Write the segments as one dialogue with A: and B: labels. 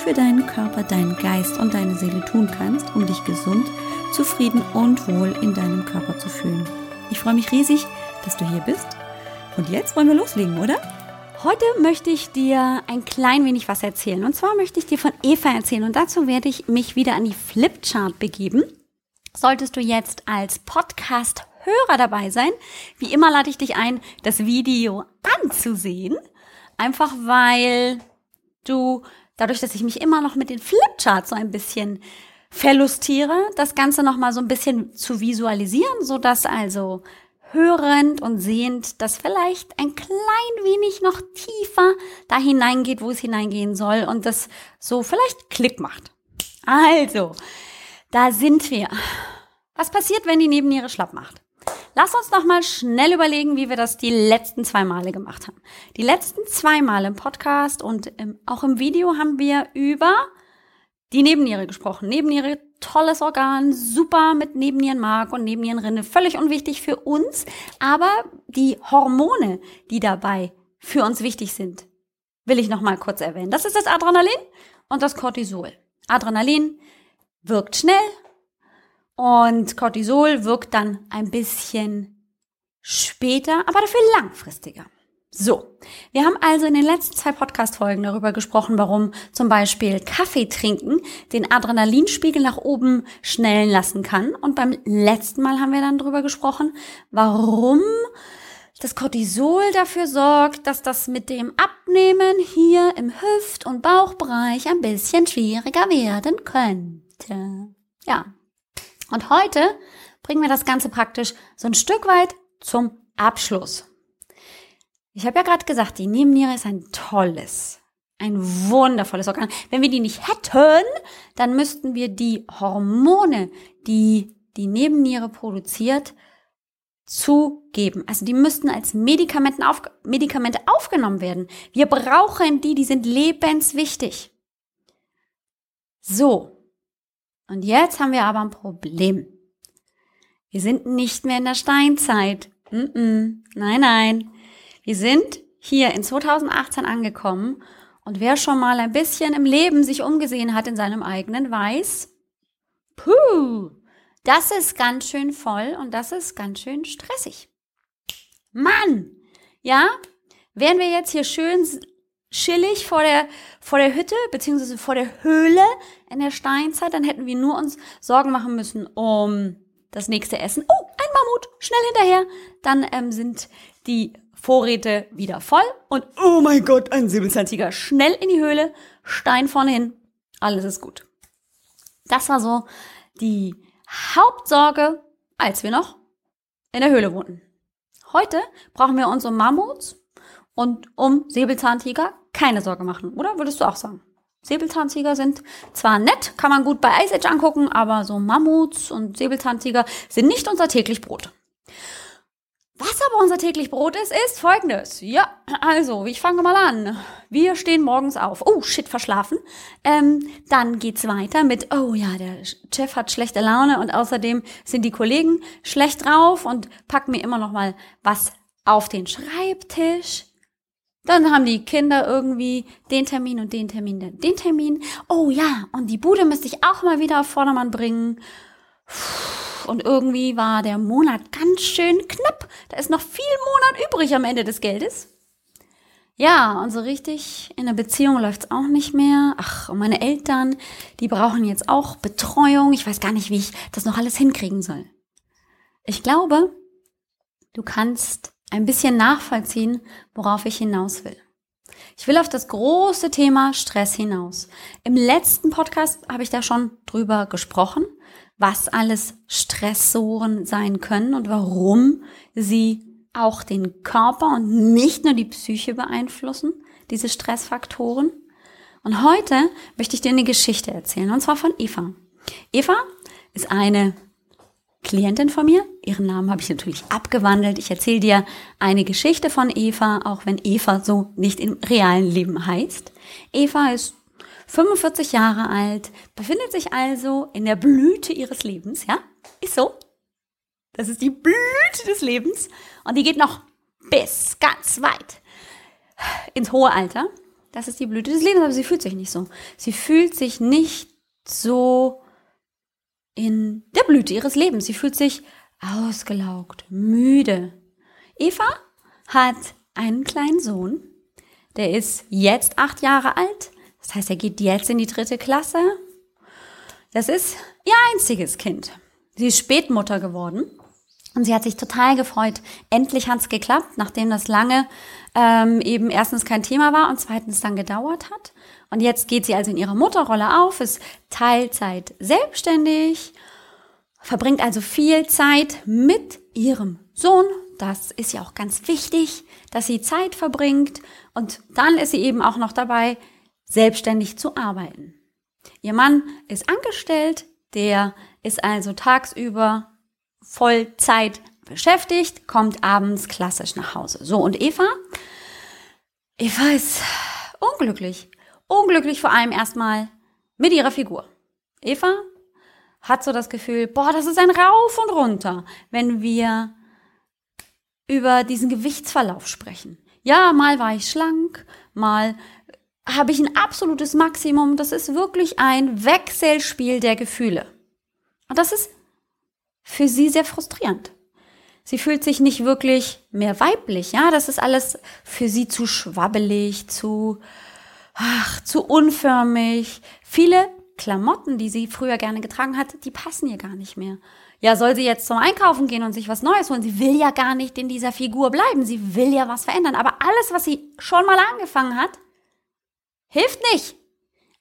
A: für deinen Körper, deinen Geist und deine Seele tun kannst, um dich gesund, zufrieden und wohl in deinem Körper zu fühlen. Ich freue mich riesig, dass du hier bist. Und jetzt wollen wir loslegen, oder? Heute möchte ich dir ein klein wenig was erzählen. Und zwar möchte ich dir von Eva erzählen. Und dazu werde ich mich wieder an die Flipchart begeben. Solltest du jetzt als Podcast-Hörer dabei sein, wie immer lade ich dich ein, das Video anzusehen. Einfach weil du dadurch, dass ich mich immer noch mit den Flipcharts so ein bisschen verlustiere, das Ganze nochmal so ein bisschen zu visualisieren, so dass also hörend und sehend das vielleicht ein klein wenig noch tiefer da hineingeht, wo es hineingehen soll und das so vielleicht Klick macht. Also, da sind wir. Was passiert, wenn die Nebenniere schlapp macht? Lass uns noch mal schnell überlegen, wie wir das die letzten zwei Male gemacht haben. Die letzten zwei Male im Podcast und im, auch im Video haben wir über die Nebenniere gesprochen. Nebenniere, tolles Organ, super mit Nebennierenmark und Nebennierenrinde, völlig unwichtig für uns, aber die Hormone, die dabei für uns wichtig sind, will ich noch mal kurz erwähnen. Das ist das Adrenalin und das Cortisol. Adrenalin wirkt schnell, und Cortisol wirkt dann ein bisschen später, aber dafür langfristiger. So, wir haben also in den letzten zwei Podcast-Folgen darüber gesprochen, warum zum Beispiel Kaffee trinken den Adrenalinspiegel nach oben schnellen lassen kann. Und beim letzten Mal haben wir dann darüber gesprochen, warum das Cortisol dafür sorgt, dass das mit dem Abnehmen hier im Hüft- und Bauchbereich ein bisschen schwieriger werden könnte. Ja, und heute bringen wir das Ganze praktisch so ein Stück weit zum Abschluss. Ich habe ja gerade gesagt, die Nebenniere ist ein tolles, ein wundervolles Organ. Wenn wir die nicht hätten, dann müssten wir die Hormone, die die Nebenniere produziert, zugeben. Also die müssten als Medikamenten auf, Medikamente aufgenommen werden. Wir brauchen die, die sind lebenswichtig. So, und jetzt haben wir aber ein Problem. Wir sind nicht mehr in der Steinzeit. Nein, nein. Wir sind hier in 2018 angekommen und wer schon mal ein bisschen im Leben sich umgesehen hat in seinem eigenen, weiß, puh, das ist ganz schön voll und das ist ganz schön stressig. Mann, ja, wären wir jetzt hier schön chillig vor der, vor der Hütte, beziehungsweise vor der Höhle in der Steinzeit, dann hätten wir nur uns Sorgen machen müssen um das nächste Essen. Oh, ein Mammut, schnell hinterher. Dann ähm, sind die Vorräte wieder voll und oh mein Gott, ein Säbelzahntiger. Schnell in die Höhle, Stein vorne hin, alles ist gut. Das war so die Hauptsorge, als wir noch in der Höhle wohnten. Heute brauchen wir uns um Mammuts und um Säbelzahntiger keine Sorge machen, oder? Würdest du auch sagen? Säbelzahntiger sind zwar nett, kann man gut bei Ice Age angucken, aber so Mammuts und Säbelzahntiger sind nicht unser täglich Brot. Was aber unser täglich Brot ist, ist folgendes. Ja, also, ich fange mal an. Wir stehen morgens auf. Oh, shit, verschlafen. Ähm, dann geht's weiter mit, oh ja, der Chef hat schlechte Laune und außerdem sind die Kollegen schlecht drauf und packen mir immer noch mal was auf den Schreibtisch. Dann haben die Kinder irgendwie den Termin und den Termin, den Termin. Oh ja, und die Bude müsste ich auch mal wieder auf Vordermann bringen. Und irgendwie war der Monat ganz schön knapp. Da ist noch viel Monat übrig am Ende des Geldes. Ja, und so richtig in der Beziehung läuft's auch nicht mehr. Ach, und meine Eltern, die brauchen jetzt auch Betreuung. Ich weiß gar nicht, wie ich das noch alles hinkriegen soll. Ich glaube, du kannst ein bisschen nachvollziehen, worauf ich hinaus will. Ich will auf das große Thema Stress hinaus. Im letzten Podcast habe ich da schon drüber gesprochen, was alles Stressoren sein können und warum sie auch den Körper und nicht nur die Psyche beeinflussen, diese Stressfaktoren. Und heute möchte ich dir eine Geschichte erzählen, und zwar von Eva. Eva ist eine Klientin von mir. Ihren Namen habe ich natürlich abgewandelt. Ich erzähle dir eine Geschichte von Eva, auch wenn Eva so nicht im realen Leben heißt. Eva ist 45 Jahre alt, befindet sich also in der Blüte ihres Lebens, ja? Ist so. Das ist die Blüte des Lebens und die geht noch bis ganz weit ins hohe Alter. Das ist die Blüte des Lebens, aber sie fühlt sich nicht so. Sie fühlt sich nicht so in der Blüte ihres Lebens. Sie fühlt sich ausgelaugt, müde. Eva hat einen kleinen Sohn, der ist jetzt acht Jahre alt. Das heißt, er geht jetzt in die dritte Klasse. Das ist ihr einziges Kind. Sie ist Spätmutter geworden und sie hat sich total gefreut. Endlich hat es geklappt, nachdem das lange ähm, eben erstens kein Thema war und zweitens dann gedauert hat. Und jetzt geht sie also in ihrer Mutterrolle auf, ist Teilzeit selbstständig, verbringt also viel Zeit mit ihrem Sohn. Das ist ja auch ganz wichtig, dass sie Zeit verbringt. Und dann ist sie eben auch noch dabei, selbstständig zu arbeiten. Ihr Mann ist angestellt, der ist also tagsüber Vollzeit beschäftigt, kommt abends klassisch nach Hause. So, und Eva? Eva ist unglücklich. Unglücklich vor allem erstmal mit ihrer Figur. Eva hat so das Gefühl, boah, das ist ein Rauf und runter, wenn wir über diesen Gewichtsverlauf sprechen. Ja, mal war ich schlank, mal habe ich ein absolutes Maximum. Das ist wirklich ein Wechselspiel der Gefühle. Und das ist für sie sehr frustrierend. Sie fühlt sich nicht wirklich mehr weiblich, ja, das ist alles für sie zu schwabbelig, zu, ach, zu unförmig. Viele Klamotten, die sie früher gerne getragen hat, die passen ihr gar nicht mehr. Ja, soll sie jetzt zum Einkaufen gehen und sich was Neues holen? Sie will ja gar nicht in dieser Figur bleiben. Sie will ja was verändern. Aber alles, was sie schon mal angefangen hat, hilft nicht.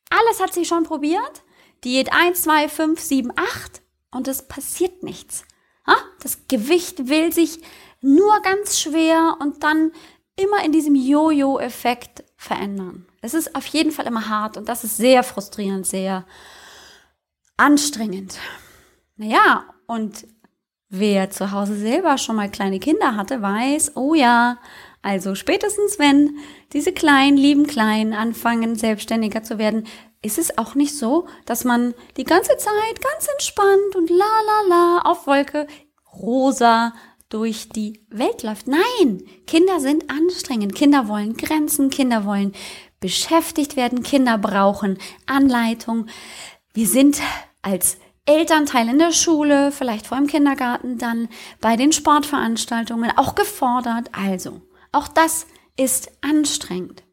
A: Alles hat sie schon probiert. Diät 1, 2, 5, 7, 8 und es passiert nichts. Das Gewicht will sich nur ganz schwer und dann immer in diesem Jojo-Effekt verändern. Es ist auf jeden Fall immer hart und das ist sehr frustrierend, sehr anstrengend. Naja, und wer zu Hause selber schon mal kleine Kinder hatte, weiß, oh ja, also spätestens wenn diese kleinen, lieben Kleinen anfangen, selbstständiger zu werden, ist es auch nicht so, dass man die ganze Zeit ganz entspannt und la la la auf Wolke rosa durch die Welt läuft. Nein, Kinder sind anstrengend. Kinder wollen Grenzen, Kinder wollen beschäftigt werden, Kinder brauchen Anleitung. Wir sind als Elternteil in der Schule, vielleicht vor im Kindergarten, dann bei den Sportveranstaltungen auch gefordert. Also, auch das ist anstrengend.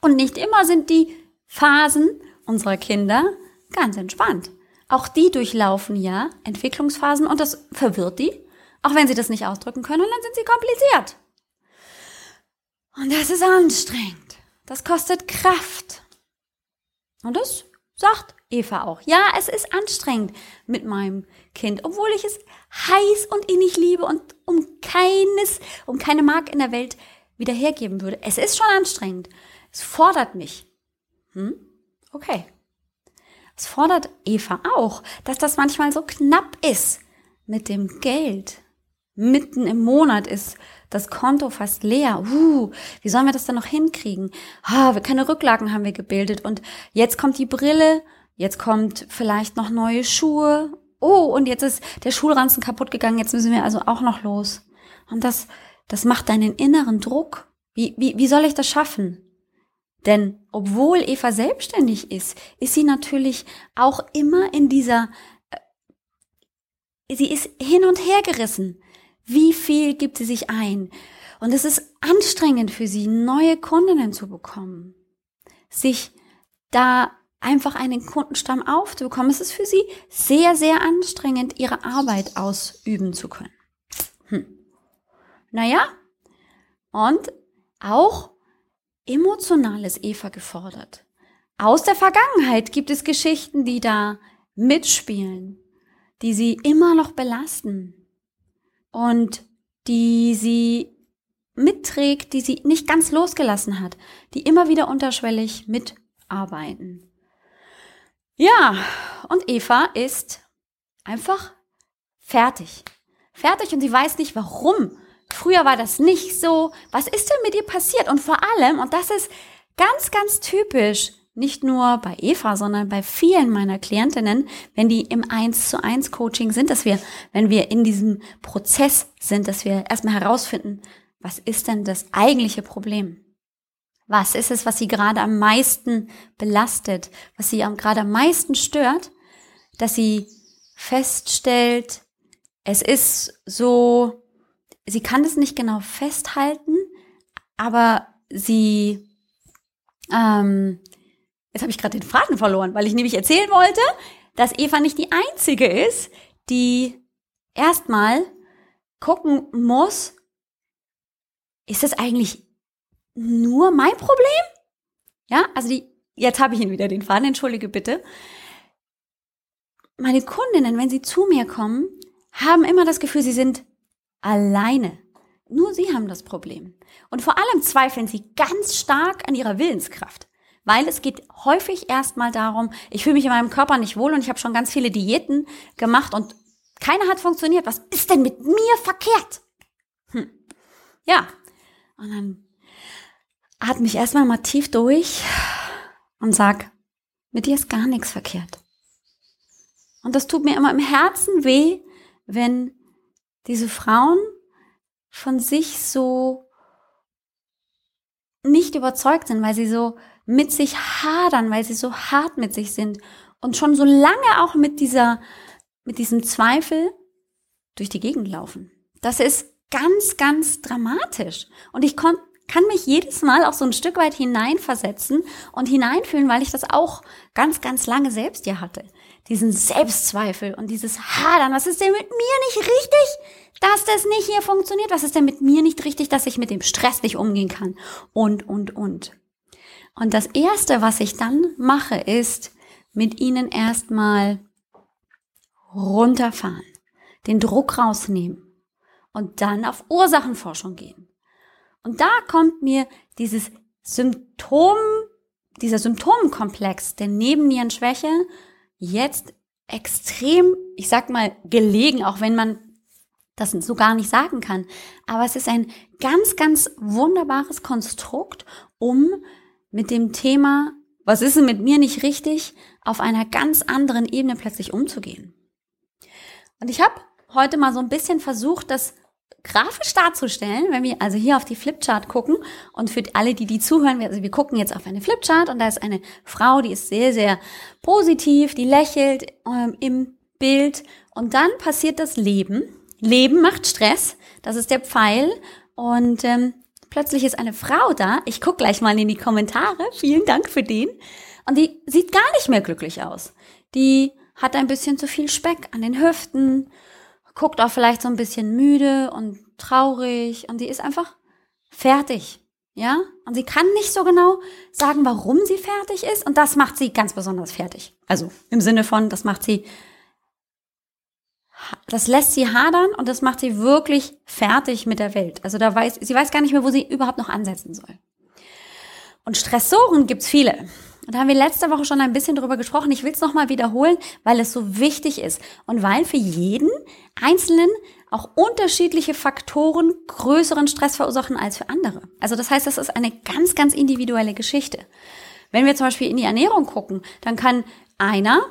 A: Und nicht immer sind die Phasen unserer Kinder ganz entspannt. Auch die durchlaufen ja Entwicklungsphasen und das verwirrt die, auch wenn sie das nicht ausdrücken können und dann sind sie kompliziert. Und das ist anstrengend. Das kostet Kraft. Und das sagt Eva auch. Ja, es ist anstrengend mit meinem Kind, obwohl ich es heiß und innig liebe und um keines, um keine Mark in der Welt wieder hergeben würde. Es ist schon anstrengend. Es fordert mich. Hm? Okay. Es fordert Eva auch, dass das manchmal so knapp ist mit dem Geld. Mitten im Monat ist das Konto fast leer. Uh, wie sollen wir das dann noch hinkriegen? Ah, keine Rücklagen haben wir gebildet und jetzt kommt die Brille, jetzt kommt vielleicht noch neue Schuhe. Oh, und jetzt ist der Schulranzen kaputt gegangen, jetzt müssen wir also auch noch los. Und das, das macht deinen inneren Druck. Wie, wie, wie soll ich das schaffen? Denn obwohl Eva selbstständig ist, ist sie natürlich auch immer in dieser, äh, sie ist hin und her gerissen. Wie viel gibt sie sich ein? Und es ist anstrengend für sie, neue Kundinnen zu bekommen. Sich da einfach einen Kundenstamm aufzubekommen. Es ist für sie sehr, sehr anstrengend, ihre Arbeit ausüben zu können. Hm. Naja, und auch Emotionales Eva gefordert. Aus der Vergangenheit gibt es Geschichten, die da mitspielen, die sie immer noch belasten und die sie mitträgt, die sie nicht ganz losgelassen hat, die immer wieder unterschwellig mitarbeiten. Ja, und Eva ist einfach fertig. Fertig und sie weiß nicht warum. Früher war das nicht so. Was ist denn mit ihr passiert? Und vor allem, und das ist ganz, ganz typisch, nicht nur bei Eva, sondern bei vielen meiner Klientinnen, wenn die im 1 zu 1 Coaching sind, dass wir, wenn wir in diesem Prozess sind, dass wir erstmal herausfinden, was ist denn das eigentliche Problem? Was ist es, was sie gerade am meisten belastet, was sie gerade am meisten stört, dass sie feststellt, es ist so, sie kann es nicht genau festhalten, aber sie, ähm, jetzt habe ich gerade den Faden verloren, weil ich nämlich erzählen wollte, dass Eva nicht die einzige ist, die erstmal gucken muss, ist das eigentlich nur mein Problem? Ja, also die, jetzt habe ich ihn wieder den Faden, entschuldige bitte. Meine Kundinnen, wenn sie zu mir kommen, haben immer das Gefühl, sie sind alleine. Nur sie haben das Problem. Und vor allem zweifeln sie ganz stark an ihrer Willenskraft. Weil es geht häufig erstmal darum, ich fühle mich in meinem Körper nicht wohl und ich habe schon ganz viele Diäten gemacht und keiner hat funktioniert. Was ist denn mit mir verkehrt? Hm. Ja. Und dann atme ich erstmal mal tief durch und sag, mit dir ist gar nichts verkehrt. Und das tut mir immer im Herzen weh, wenn diese Frauen von sich so nicht überzeugt sind, weil sie so mit sich hadern, weil sie so hart mit sich sind und schon so lange auch mit dieser, mit diesem Zweifel durch die Gegend laufen. Das ist ganz, ganz dramatisch. Und ich kon kann mich jedes Mal auch so ein Stück weit hineinversetzen und hineinfühlen, weil ich das auch ganz, ganz lange selbst ja hatte. Diesen Selbstzweifel und dieses Hadern. Was ist denn mit mir nicht richtig, dass das nicht hier funktioniert? Was ist denn mit mir nicht richtig, dass ich mit dem Stress nicht umgehen kann? Und, und, und. Und das erste, was ich dann mache, ist mit ihnen erstmal runterfahren, den Druck rausnehmen und dann auf Ursachenforschung gehen. Und da kommt mir dieses Symptom, dieser Symptomkomplex der Nebennierenschwäche jetzt extrem, ich sag mal, gelegen, auch wenn man das so gar nicht sagen kann. Aber es ist ein ganz, ganz wunderbares Konstrukt, um mit dem Thema, was ist denn mit mir nicht richtig, auf einer ganz anderen Ebene plötzlich umzugehen. Und ich habe heute mal so ein bisschen versucht, das grafisch darzustellen, wenn wir also hier auf die Flipchart gucken und für alle, die die zuhören, also wir gucken jetzt auf eine Flipchart und da ist eine Frau, die ist sehr, sehr positiv, die lächelt ähm, im Bild und dann passiert das Leben. Leben macht Stress, das ist der Pfeil und ähm, plötzlich ist eine Frau da. Ich guck gleich mal in die Kommentare. Vielen Dank für den. Und die sieht gar nicht mehr glücklich aus. Die hat ein bisschen zu viel Speck an den Hüften guckt auch vielleicht so ein bisschen müde und traurig und sie ist einfach fertig. Ja? Und sie kann nicht so genau sagen, warum sie fertig ist und das macht sie ganz besonders fertig. Also im Sinne von, das macht sie, das lässt sie hadern und das macht sie wirklich fertig mit der Welt. Also da weiß, sie weiß gar nicht mehr, wo sie überhaupt noch ansetzen soll. Und Stressoren gibt's viele. Und da haben wir letzte Woche schon ein bisschen drüber gesprochen. Ich will es nochmal wiederholen, weil es so wichtig ist und weil für jeden Einzelnen auch unterschiedliche Faktoren größeren Stress verursachen als für andere. Also das heißt, das ist eine ganz, ganz individuelle Geschichte. Wenn wir zum Beispiel in die Ernährung gucken, dann kann einer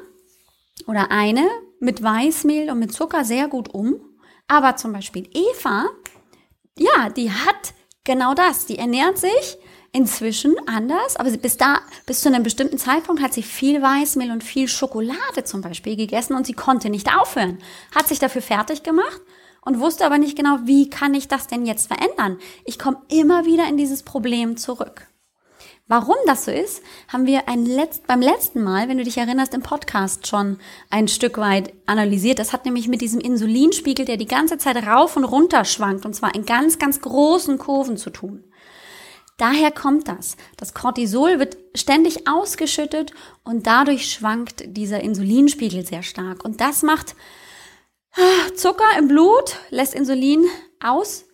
A: oder eine mit Weißmehl und mit Zucker sehr gut um. Aber zum Beispiel Eva, ja, die hat genau das. Die ernährt sich inzwischen anders, aber bis da, bis zu einem bestimmten Zeitpunkt hat sie viel Weißmehl und viel Schokolade zum Beispiel gegessen und sie konnte nicht aufhören. Hat sich dafür fertig gemacht und wusste aber nicht genau, wie kann ich das denn jetzt verändern? Ich komme immer wieder in dieses Problem zurück. Warum das so ist, haben wir ein Letzt, beim letzten Mal, wenn du dich erinnerst, im Podcast schon ein Stück weit analysiert. Das hat nämlich mit diesem Insulinspiegel, der die ganze Zeit rauf und runter schwankt, und zwar in ganz, ganz großen Kurven zu tun. Daher kommt das. Das Cortisol wird ständig ausgeschüttet und dadurch schwankt dieser Insulinspiegel sehr stark. Und das macht ah, Zucker im Blut, lässt Insulin aus,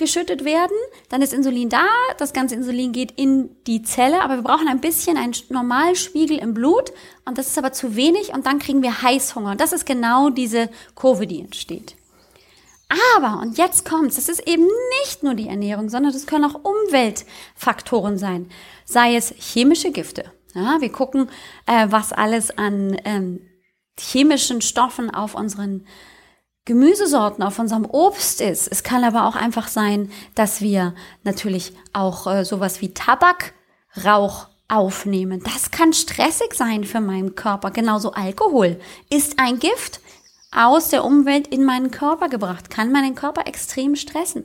A: geschüttet werden, dann ist Insulin da, das ganze Insulin geht in die Zelle, aber wir brauchen ein bisschen einen Normalspiegel im Blut und das ist aber zu wenig und dann kriegen wir Heißhunger. Und das ist genau diese Kurve, die entsteht. Aber, und jetzt kommt's, es ist eben nicht nur die Ernährung, sondern das können auch Umweltfaktoren sein, sei es chemische Gifte. Ja, wir gucken, äh, was alles an ähm, chemischen Stoffen auf unseren Gemüsesorten auf unserem Obst ist. Es kann aber auch einfach sein, dass wir natürlich auch äh, sowas wie Tabakrauch aufnehmen. Das kann stressig sein für meinen Körper. Genauso Alkohol ist ein Gift aus der Umwelt in meinen Körper gebracht, kann meinen Körper extrem stressen.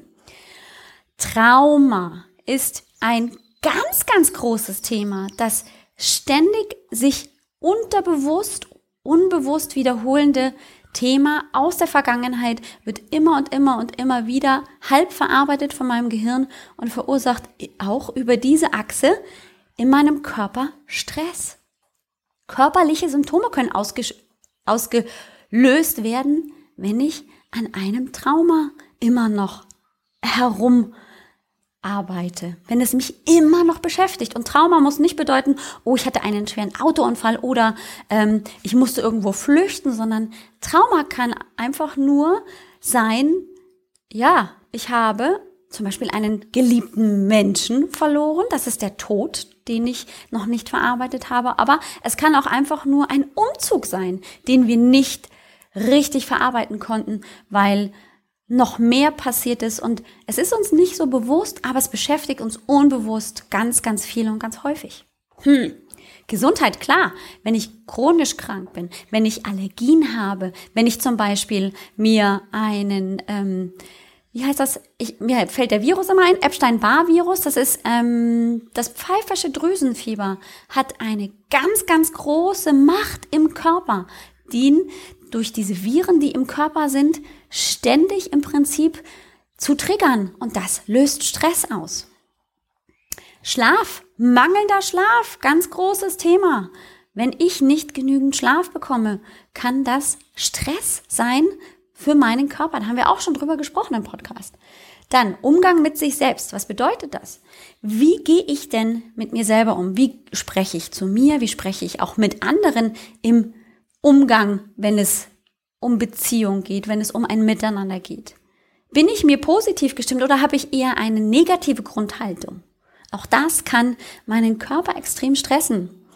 A: Trauma ist ein ganz, ganz großes Thema, das ständig sich unterbewusst, unbewusst wiederholende Thema aus der Vergangenheit wird immer und immer und immer wieder halb verarbeitet von meinem Gehirn und verursacht auch über diese Achse in meinem Körper Stress. Körperliche Symptome können ausgelöst werden, wenn ich an einem Trauma immer noch herum arbeite, wenn es mich immer noch beschäftigt. Und Trauma muss nicht bedeuten, oh, ich hatte einen schweren Autounfall oder ähm, ich musste irgendwo flüchten, sondern Trauma kann einfach nur sein, ja, ich habe zum Beispiel einen geliebten Menschen verloren, das ist der Tod, den ich noch nicht verarbeitet habe, aber es kann auch einfach nur ein Umzug sein, den wir nicht richtig verarbeiten konnten, weil noch mehr passiert ist und es ist uns nicht so bewusst, aber es beschäftigt uns unbewusst ganz, ganz viel und ganz häufig. Hm. Gesundheit, klar, wenn ich chronisch krank bin, wenn ich Allergien habe, wenn ich zum Beispiel mir einen, ähm, wie heißt das, ich, mir fällt der Virus immer ein, Epstein-Barr-Virus, das ist ähm, das pfeifersche Drüsenfieber, hat eine ganz, ganz große Macht im Körper, die durch diese Viren, die im Körper sind, ständig im Prinzip zu triggern. Und das löst Stress aus. Schlaf, mangelnder Schlaf, ganz großes Thema. Wenn ich nicht genügend Schlaf bekomme, kann das Stress sein für meinen Körper. Da haben wir auch schon drüber gesprochen im Podcast. Dann Umgang mit sich selbst. Was bedeutet das? Wie gehe ich denn mit mir selber um? Wie spreche ich zu mir? Wie spreche ich auch mit anderen im Umgang, wenn es um Beziehung geht, wenn es um ein Miteinander geht? Bin ich mir positiv gestimmt oder habe ich eher eine negative Grundhaltung? Auch das kann meinen Körper extrem stressen.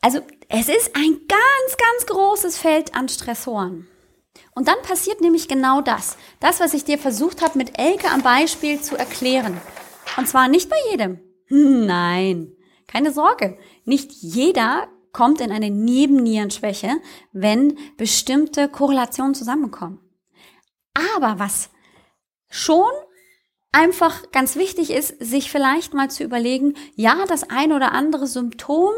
A: Also es ist ein ganz, ganz großes Feld an Stressoren. Und dann passiert nämlich genau das. Das, was ich dir versucht habe, mit Elke am Beispiel zu erklären. Und zwar nicht bei jedem. Nein, keine Sorge. Nicht jeder kommt in eine Nebennierenschwäche, wenn bestimmte Korrelationen zusammenkommen. Aber was schon einfach ganz wichtig ist, sich vielleicht mal zu überlegen, ja, das ein oder andere Symptom,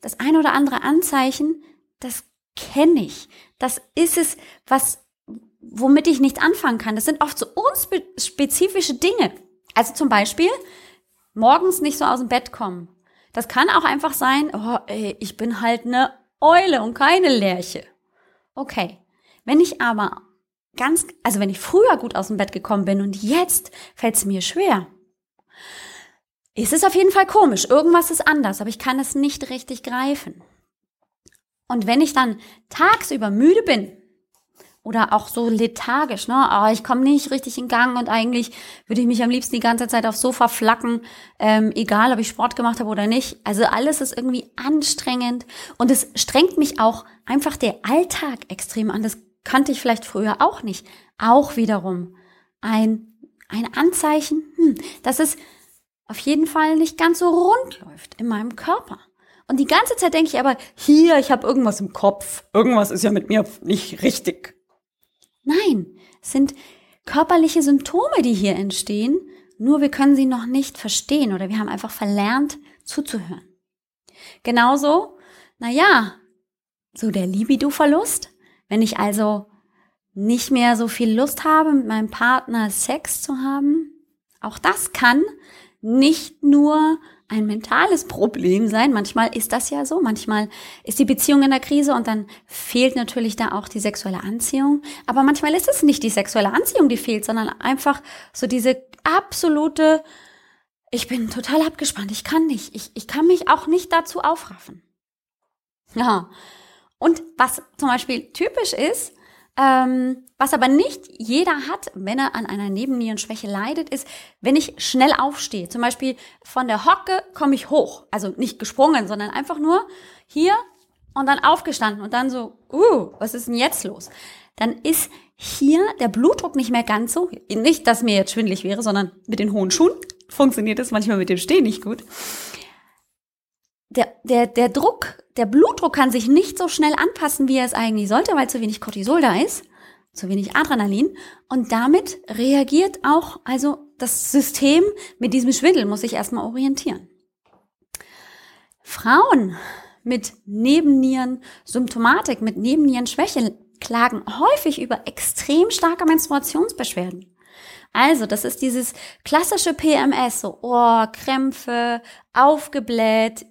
A: das ein oder andere Anzeichen, das kenne ich. Das ist es, was, womit ich nicht anfangen kann. Das sind oft so unspezifische Dinge. Also zum Beispiel, morgens nicht so aus dem Bett kommen. Das kann auch einfach sein, oh, ey, ich bin halt eine Eule und keine Lerche. Okay. Wenn ich aber ganz, also wenn ich früher gut aus dem Bett gekommen bin und jetzt fällt es mir schwer, ist es auf jeden Fall komisch. Irgendwas ist anders, aber ich kann es nicht richtig greifen. Und wenn ich dann tagsüber müde bin, oder auch so lethargisch, ne? Oh, ich komme nicht richtig in Gang und eigentlich würde ich mich am liebsten die ganze Zeit aufs Sofa flacken, ähm, egal ob ich Sport gemacht habe oder nicht. Also alles ist irgendwie anstrengend und es strengt mich auch einfach der Alltag extrem an. Das kannte ich vielleicht früher auch nicht. Auch wiederum ein, ein Anzeichen, hm, dass es auf jeden Fall nicht ganz so rund läuft in meinem Körper. Und die ganze Zeit denke ich aber, hier, ich habe irgendwas im Kopf. Irgendwas ist ja mit mir nicht richtig. Nein, es sind körperliche Symptome, die hier entstehen, nur wir können sie noch nicht verstehen oder wir haben einfach verlernt zuzuhören. Genauso, na ja, so der Libido-Verlust, wenn ich also nicht mehr so viel Lust habe, mit meinem Partner Sex zu haben, auch das kann nicht nur ein mentales Problem sein. Manchmal ist das ja so. Manchmal ist die Beziehung in der Krise und dann fehlt natürlich da auch die sexuelle Anziehung. Aber manchmal ist es nicht die sexuelle Anziehung, die fehlt, sondern einfach so diese absolute, ich bin total abgespannt, ich kann nicht, ich, ich kann mich auch nicht dazu aufraffen. Ja. Und was zum Beispiel typisch ist, ähm, was aber nicht jeder hat, wenn er an einer Nebennierenschwäche leidet, ist, wenn ich schnell aufstehe. Zum Beispiel von der Hocke komme ich hoch. Also nicht gesprungen, sondern einfach nur hier und dann aufgestanden und dann so, uh, was ist denn jetzt los? Dann ist hier der Blutdruck nicht mehr ganz so. Nicht, dass mir jetzt schwindlig wäre, sondern mit den hohen Schuhen funktioniert das manchmal mit dem Stehen nicht gut. Der, der, der Druck, der Blutdruck kann sich nicht so schnell anpassen, wie er es eigentlich sollte, weil zu wenig Cortisol da ist, zu wenig Adrenalin. Und damit reagiert auch, also das System mit diesem Schwindel muss sich erstmal orientieren. Frauen mit Nebennieren Symptomatik, mit Nebennierenschwäche klagen häufig über extrem starke Menstruationsbeschwerden. Also, das ist dieses klassische PMS, so oh, Krämpfe, aufgebläht,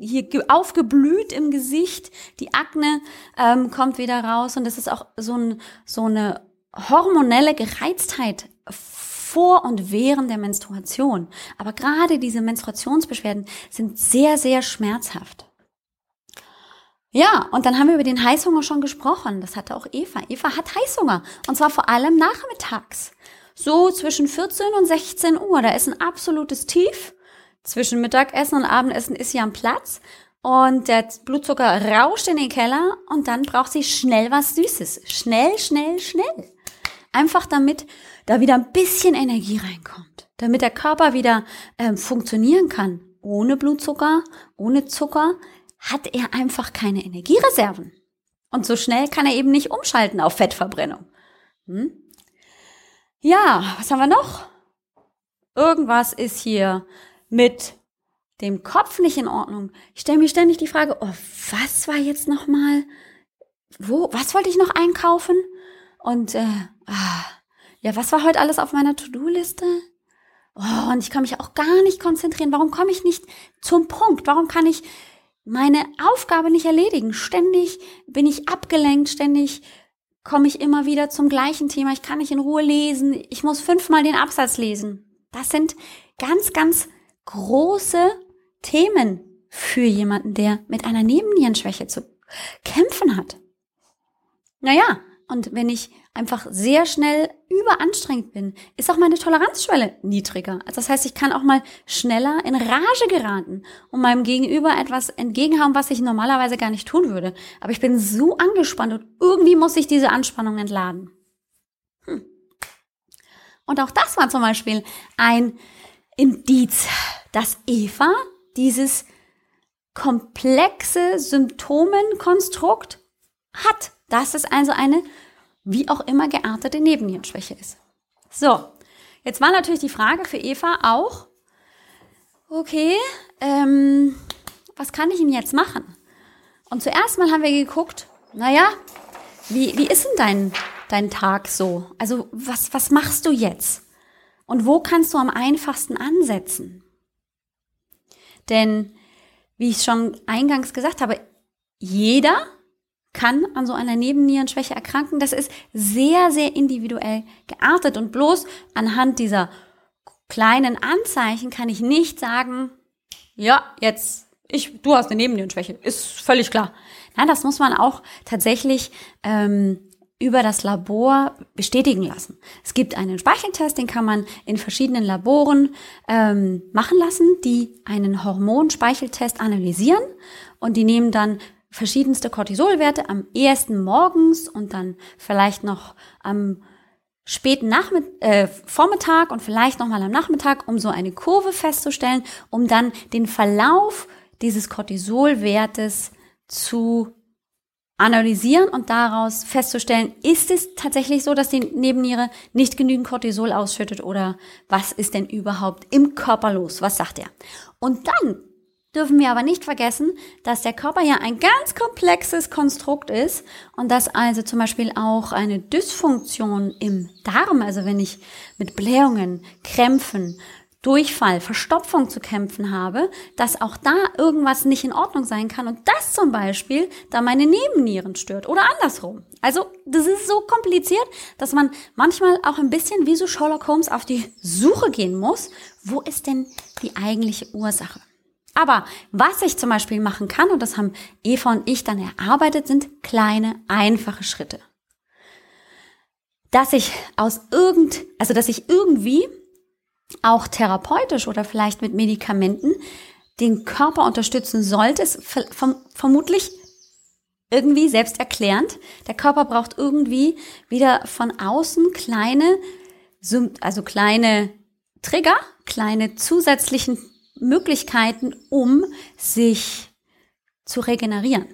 A: hier aufgeblüht im Gesicht, die Akne ähm, kommt wieder raus und das ist auch so, ein, so eine hormonelle Gereiztheit vor und während der Menstruation. Aber gerade diese Menstruationsbeschwerden sind sehr, sehr schmerzhaft. Ja, und dann haben wir über den Heißhunger schon gesprochen. Das hatte auch Eva. Eva hat Heißhunger. Und zwar vor allem nachmittags. So zwischen 14 und 16 Uhr. Da ist ein absolutes Tief. Zwischen Mittagessen und Abendessen ist sie am Platz. Und der Blutzucker rauscht in den Keller und dann braucht sie schnell was Süßes. Schnell, schnell, schnell. Einfach damit da wieder ein bisschen Energie reinkommt. Damit der Körper wieder ähm, funktionieren kann. Ohne Blutzucker, ohne Zucker hat er einfach keine Energiereserven. Und so schnell kann er eben nicht umschalten auf Fettverbrennung. Hm? Ja, was haben wir noch? Irgendwas ist hier mit dem Kopf nicht in Ordnung. Ich stelle mir ständig die Frage, oh, was war jetzt noch mal? Wo, was wollte ich noch einkaufen? Und äh, ah, ja, was war heute alles auf meiner To-Do-Liste? Oh, und ich kann mich auch gar nicht konzentrieren. Warum komme ich nicht zum Punkt? Warum kann ich meine Aufgabe nicht erledigen. Ständig bin ich abgelenkt, ständig komme ich immer wieder zum gleichen Thema. Ich kann nicht in Ruhe lesen. Ich muss fünfmal den Absatz lesen. Das sind ganz, ganz große Themen für jemanden, der mit einer Nebennierenschwäche zu kämpfen hat. Naja, und wenn ich einfach sehr schnell überanstrengend bin, ist auch meine Toleranzschwelle niedriger. Also das heißt, ich kann auch mal schneller in Rage geraten und meinem Gegenüber etwas entgegenhauen, was ich normalerweise gar nicht tun würde. Aber ich bin so angespannt und irgendwie muss ich diese Anspannung entladen. Hm. Und auch das war zum Beispiel ein Indiz, dass Eva dieses komplexe Symptomenkonstrukt hat. Das ist also eine wie auch immer geartete Nebennierenschwäche ist. So, jetzt war natürlich die Frage für Eva auch, okay, ähm, was kann ich denn jetzt machen? Und zuerst mal haben wir geguckt, naja, wie, wie ist denn dein, dein Tag so? Also was, was machst du jetzt? Und wo kannst du am einfachsten ansetzen? Denn, wie ich schon eingangs gesagt habe, jeder kann an so einer Nebennierenschwäche erkranken. Das ist sehr, sehr individuell geartet und bloß anhand dieser kleinen Anzeichen kann ich nicht sagen, ja, jetzt, ich, du hast eine Nebennierenschwäche, ist völlig klar. Nein, das muss man auch tatsächlich ähm, über das Labor bestätigen lassen. Es gibt einen Speicheltest, den kann man in verschiedenen Laboren ähm, machen lassen, die einen Hormonspeicheltest analysieren und die nehmen dann verschiedenste Cortisolwerte am ehesten morgens und dann vielleicht noch am späten Nachmitt äh, Vormittag und vielleicht nochmal am Nachmittag, um so eine Kurve festzustellen, um dann den Verlauf dieses Cortisolwertes zu analysieren und daraus festzustellen, ist es tatsächlich so, dass die Nebenniere nicht genügend Cortisol ausschüttet oder was ist denn überhaupt im Körper los? Was sagt er? Und dann dürfen wir aber nicht vergessen, dass der Körper ja ein ganz komplexes Konstrukt ist und dass also zum Beispiel auch eine Dysfunktion im Darm, also wenn ich mit Blähungen, Krämpfen, Durchfall, Verstopfung zu kämpfen habe, dass auch da irgendwas nicht in Ordnung sein kann und das zum Beispiel da meine Nebennieren stört oder andersrum. Also das ist so kompliziert, dass man manchmal auch ein bisschen wie so Sherlock Holmes auf die Suche gehen muss, wo ist denn die eigentliche Ursache? Aber was ich zum Beispiel machen kann, und das haben Eva und ich dann erarbeitet, sind kleine, einfache Schritte. Dass ich aus irgend, also dass ich irgendwie auch therapeutisch oder vielleicht mit Medikamenten den Körper unterstützen sollte, ist vermutlich irgendwie selbsterklärend. Der Körper braucht irgendwie wieder von außen kleine, also kleine Trigger, kleine zusätzlichen Möglichkeiten, um sich zu regenerieren.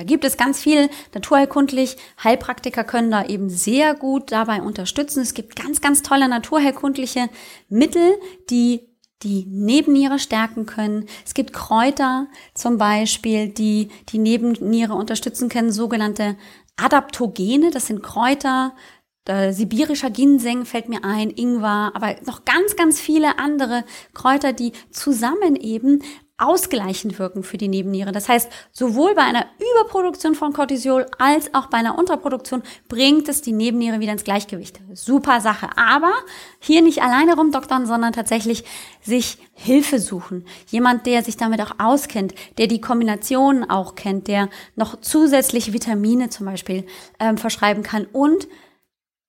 A: Da gibt es ganz viel naturheilkundlich. Heilpraktiker können da eben sehr gut dabei unterstützen. Es gibt ganz, ganz tolle naturheilkundliche Mittel, die die Nebenniere stärken können. Es gibt Kräuter zum Beispiel, die die Nebenniere unterstützen können, sogenannte Adaptogene. Das sind Kräuter, äh, sibirischer Ginseng fällt mir ein, Ingwer, aber noch ganz, ganz viele andere Kräuter, die zusammen eben ausgleichend wirken für die Nebenniere. Das heißt, sowohl bei einer Überproduktion von Cortisol als auch bei einer Unterproduktion bringt es die Nebenniere wieder ins Gleichgewicht. Super Sache. Aber hier nicht alleine rumdoktern, sondern tatsächlich sich Hilfe suchen. Jemand, der sich damit auch auskennt, der die Kombinationen auch kennt, der noch zusätzliche Vitamine zum Beispiel ähm, verschreiben kann und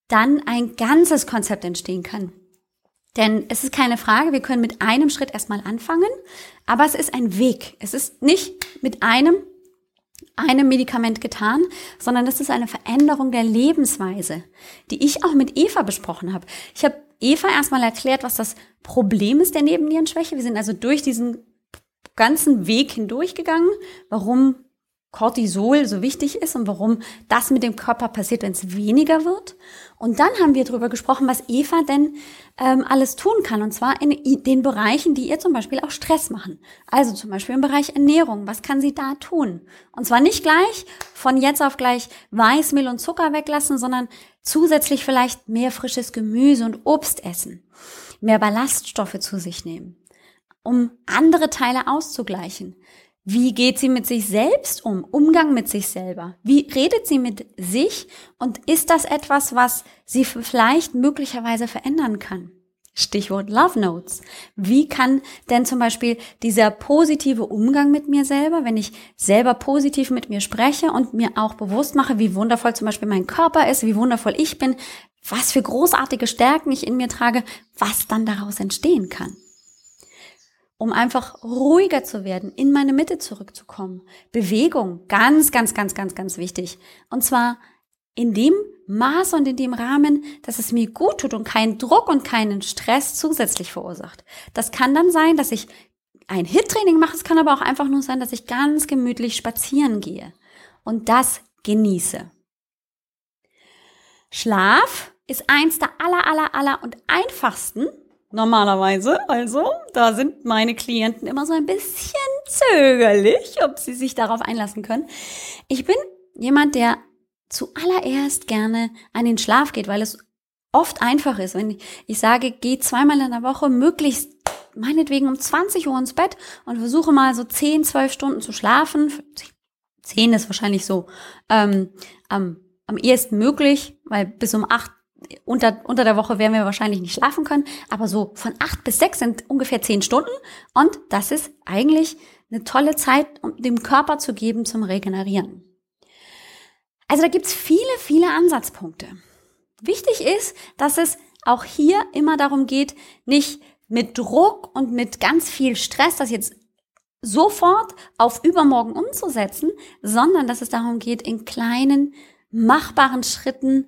A: dann ein ganzes Konzept entstehen kann. Denn es ist keine Frage, wir können mit einem Schritt erstmal anfangen, aber es ist ein Weg. Es ist nicht mit einem, einem Medikament getan, sondern es ist eine Veränderung der Lebensweise, die ich auch mit Eva besprochen habe. Ich habe Eva erstmal erklärt, was das Problem ist der Nebennierenschwäche. Wir sind also durch diesen ganzen Weg hindurchgegangen, warum Cortisol so wichtig ist und warum das mit dem Körper passiert, wenn es weniger wird. Und dann haben wir darüber gesprochen, was Eva denn ähm, alles tun kann. Und zwar in den Bereichen, die ihr zum Beispiel auch Stress machen. Also zum Beispiel im Bereich Ernährung. Was kann sie da tun? Und zwar nicht gleich von jetzt auf gleich Weißmehl und Zucker weglassen, sondern zusätzlich vielleicht mehr frisches Gemüse und Obst essen. Mehr Ballaststoffe zu sich nehmen. Um andere Teile auszugleichen. Wie geht sie mit sich selbst um? Umgang mit sich selber. Wie redet sie mit sich? Und ist das etwas, was sie vielleicht möglicherweise verändern kann? Stichwort Love Notes. Wie kann denn zum Beispiel dieser positive Umgang mit mir selber, wenn ich selber positiv mit mir spreche und mir auch bewusst mache, wie wundervoll zum Beispiel mein Körper ist, wie wundervoll ich bin, was für großartige Stärken ich in mir trage, was dann daraus entstehen kann? Um einfach ruhiger zu werden, in meine Mitte zurückzukommen. Bewegung, ganz, ganz, ganz, ganz, ganz wichtig. Und zwar in dem Maß und in dem Rahmen, dass es mir gut tut und keinen Druck und keinen Stress zusätzlich verursacht. Das kann dann sein, dass ich ein Hit-Training mache. Es kann aber auch einfach nur sein, dass ich ganz gemütlich spazieren gehe und das genieße. Schlaf ist eins der aller, aller, aller und einfachsten Normalerweise, also, da sind meine Klienten immer so ein bisschen zögerlich, ob sie sich darauf einlassen können. Ich bin jemand, der zuallererst gerne an den Schlaf geht, weil es oft einfach ist. Wenn ich sage, geh zweimal in der Woche möglichst meinetwegen um 20 Uhr ins Bett und versuche mal so 10, 12 Stunden zu schlafen. 10 ist wahrscheinlich so ähm, am, am ehesten möglich, weil bis um 8 unter, unter der Woche werden wir wahrscheinlich nicht schlafen können, aber so von acht bis sechs sind ungefähr zehn Stunden und das ist eigentlich eine tolle Zeit, um dem Körper zu geben zum Regenerieren. Also da gibt's viele, viele Ansatzpunkte. Wichtig ist, dass es auch hier immer darum geht, nicht mit Druck und mit ganz viel Stress das jetzt sofort auf übermorgen umzusetzen, sondern dass es darum geht, in kleinen, machbaren Schritten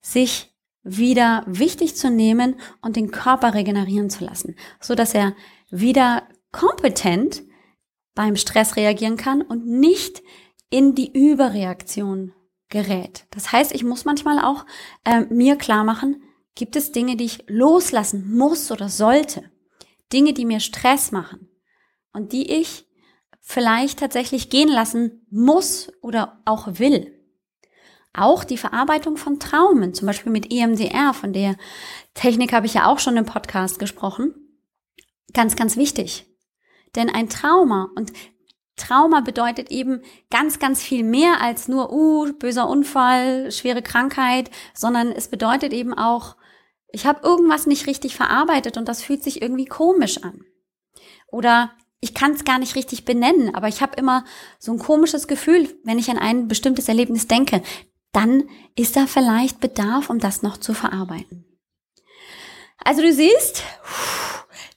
A: sich wieder wichtig zu nehmen und den Körper regenerieren zu lassen, so dass er wieder kompetent beim Stress reagieren kann und nicht in die Überreaktion gerät. Das heißt, ich muss manchmal auch äh, mir klar machen, gibt es Dinge, die ich loslassen muss oder sollte, Dinge, die mir Stress machen und die ich vielleicht tatsächlich gehen lassen muss oder auch will. Auch die Verarbeitung von Traumen, zum Beispiel mit EMDR, von der Technik habe ich ja auch schon im Podcast gesprochen. ganz, ganz wichtig. Denn ein Trauma und Trauma bedeutet eben ganz, ganz viel mehr als nur, uh, böser Unfall, schwere Krankheit, sondern es bedeutet eben auch, ich habe irgendwas nicht richtig verarbeitet und das fühlt sich irgendwie komisch an. Oder ich kann es gar nicht richtig benennen, aber ich habe immer so ein komisches Gefühl, wenn ich an ein bestimmtes Erlebnis denke. Dann ist da vielleicht Bedarf, um das noch zu verarbeiten. Also du siehst,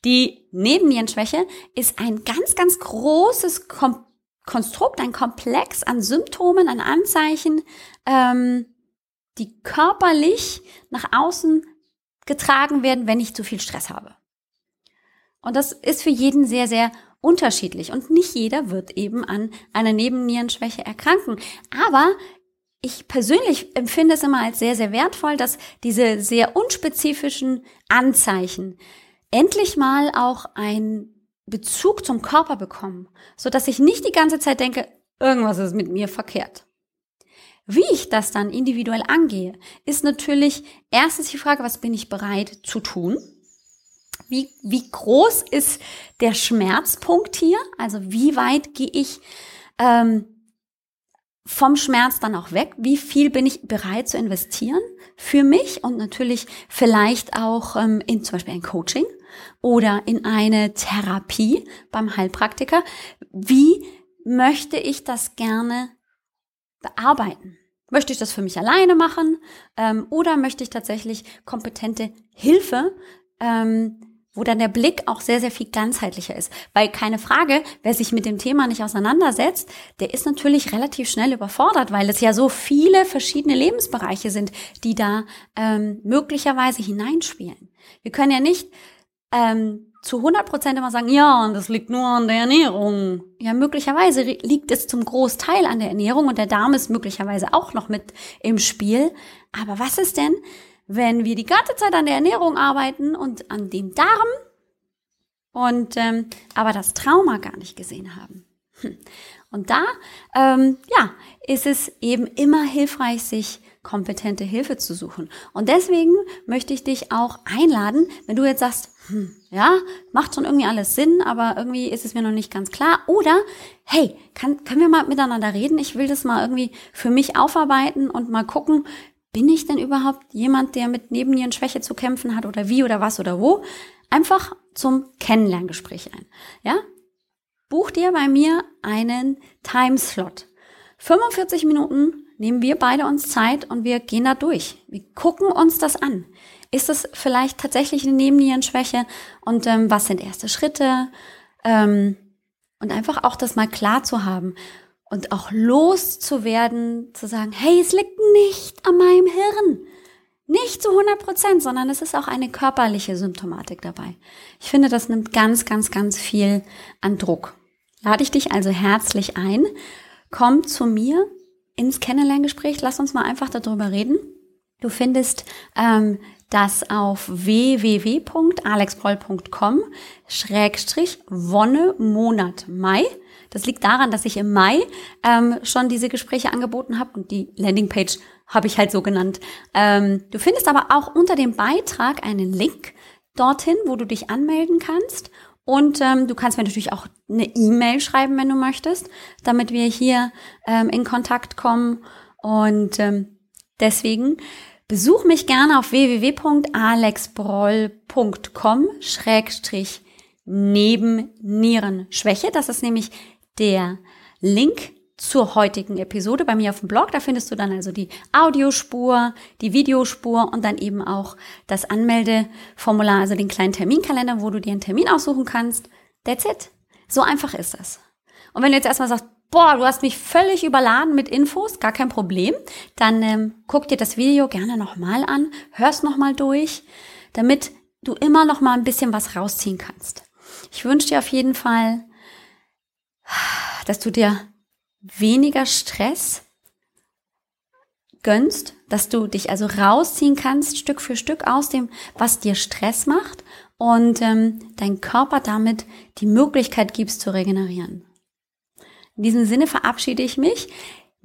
A: die Nebennierenschwäche ist ein ganz, ganz großes Kom Konstrukt, ein Komplex an Symptomen, an Anzeichen, ähm, die körperlich nach außen getragen werden, wenn ich zu viel Stress habe. Und das ist für jeden sehr, sehr unterschiedlich. Und nicht jeder wird eben an einer Nebennierenschwäche erkranken. Aber ich persönlich empfinde es immer als sehr, sehr wertvoll, dass diese sehr unspezifischen Anzeichen endlich mal auch einen Bezug zum Körper bekommen, so dass ich nicht die ganze Zeit denke, irgendwas ist mit mir verkehrt. Wie ich das dann individuell angehe, ist natürlich erstens die Frage, was bin ich bereit zu tun? Wie, wie groß ist der Schmerzpunkt hier? Also wie weit gehe ich ähm, vom Schmerz dann auch weg? Wie viel bin ich bereit zu investieren für mich und natürlich vielleicht auch ähm, in zum Beispiel ein Coaching oder in eine Therapie beim Heilpraktiker? Wie möchte ich das gerne bearbeiten? Möchte ich das für mich alleine machen ähm, oder möchte ich tatsächlich kompetente Hilfe ähm, wo dann der Blick auch sehr, sehr viel ganzheitlicher ist. Weil keine Frage, wer sich mit dem Thema nicht auseinandersetzt, der ist natürlich relativ schnell überfordert, weil es ja so viele verschiedene Lebensbereiche sind, die da ähm, möglicherweise hineinspielen. Wir können ja nicht ähm, zu 100 Prozent immer sagen, ja, und das liegt nur an der Ernährung. Ja, möglicherweise liegt es zum Großteil an der Ernährung und der Darm ist möglicherweise auch noch mit im Spiel. Aber was ist denn, wenn wir die ganze Zeit an der Ernährung arbeiten und an dem Darm und ähm, aber das Trauma gar nicht gesehen haben. Hm. Und da, ähm, ja, ist es eben immer hilfreich, sich kompetente Hilfe zu suchen. Und deswegen möchte ich dich auch einladen, wenn du jetzt sagst, hm, ja, macht schon irgendwie alles Sinn, aber irgendwie ist es mir noch nicht ganz klar. Oder, hey, kann, können wir mal miteinander reden? Ich will das mal irgendwie für mich aufarbeiten und mal gucken, bin ich denn überhaupt jemand, der mit Nebennierenschwäche zu kämpfen hat oder wie oder was oder wo? Einfach zum Kennenlerngespräch ein. Ja? Buch dir bei mir einen Timeslot. 45 Minuten nehmen wir beide uns Zeit und wir gehen da durch. Wir gucken uns das an. Ist es vielleicht tatsächlich eine Nebennierenschwäche? Und ähm, was sind erste Schritte? Ähm, und einfach auch das mal klar zu haben und auch loszuwerden, zu sagen, hey, es liegt nicht an meinem Hirn. Nicht zu 100 Prozent, sondern es ist auch eine körperliche Symptomatik dabei. Ich finde, das nimmt ganz, ganz, ganz viel an Druck. Lade ich dich also herzlich ein. Komm zu mir ins Kennenlerngespräch. Lass uns mal einfach darüber reden. Du findest ähm, das auf www.alexproll.com Schrägstrich Wonne Monat Mai. Das liegt daran, dass ich im Mai ähm, schon diese Gespräche angeboten habe und die Landingpage habe ich halt so genannt. Ähm, du findest aber auch unter dem Beitrag einen Link dorthin, wo du dich anmelden kannst. Und ähm, du kannst mir natürlich auch eine E-Mail schreiben, wenn du möchtest, damit wir hier ähm, in Kontakt kommen. Und ähm, deswegen besuch mich gerne auf www.alexbroll.com Schrägstrich neben Nierenschwäche. Das ist nämlich der Link zur heutigen Episode bei mir auf dem Blog. Da findest du dann also die Audiospur, die Videospur und dann eben auch das Anmeldeformular, also den kleinen Terminkalender, wo du dir einen Termin aussuchen kannst. That's it. So einfach ist das. Und wenn du jetzt erstmal sagst, boah, du hast mich völlig überladen mit Infos, gar kein Problem, dann ähm, guck dir das Video gerne nochmal an, hörst nochmal durch, damit du immer noch mal ein bisschen was rausziehen kannst. Ich wünsche dir auf jeden Fall dass du dir weniger Stress gönnst, dass du dich also rausziehen kannst, Stück für Stück aus dem, was dir Stress macht und ähm, dein Körper damit die Möglichkeit gibst zu regenerieren. In diesem Sinne verabschiede ich mich.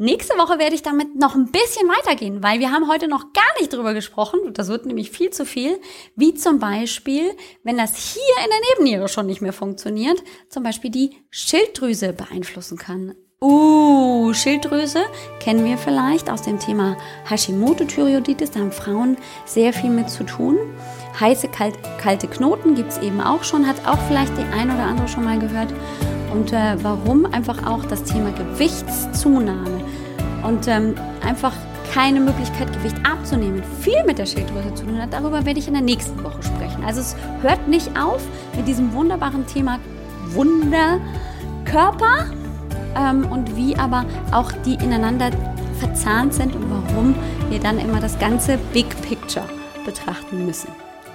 A: Nächste Woche werde ich damit noch ein bisschen weitergehen, weil wir haben heute noch gar nicht drüber gesprochen, das wird nämlich viel zu viel, wie zum Beispiel, wenn das hier in der Nebenniere schon nicht mehr funktioniert, zum Beispiel die Schilddrüse beeinflussen kann. Uh, Schilddrüse kennen wir vielleicht aus dem Thema Hashimoto-Thyreoiditis, da haben Frauen sehr viel mit zu tun. Heiße, kalt, kalte Knoten gibt es eben auch schon, hat auch vielleicht die ein oder andere schon mal gehört. Und äh, warum einfach auch das Thema Gewichtszunahme und ähm, einfach keine Möglichkeit, Gewicht abzunehmen, viel mit der Schilddrüse zu tun hat, darüber werde ich in der nächsten Woche sprechen. Also es hört nicht auf mit diesem wunderbaren Thema Wunderkörper ähm, und wie aber auch die ineinander verzahnt sind und warum wir dann immer das ganze Big Picture betrachten müssen.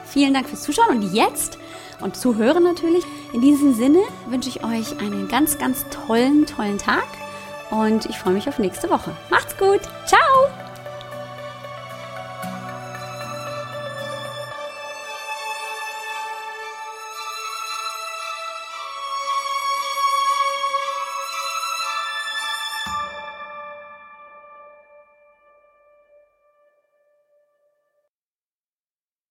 A: Vielen Dank fürs Zuschauen und jetzt und Zuhören natürlich. In diesem Sinne wünsche ich euch einen ganz, ganz tollen, tollen Tag und ich freue mich auf nächste Woche. Macht's gut. Ciao!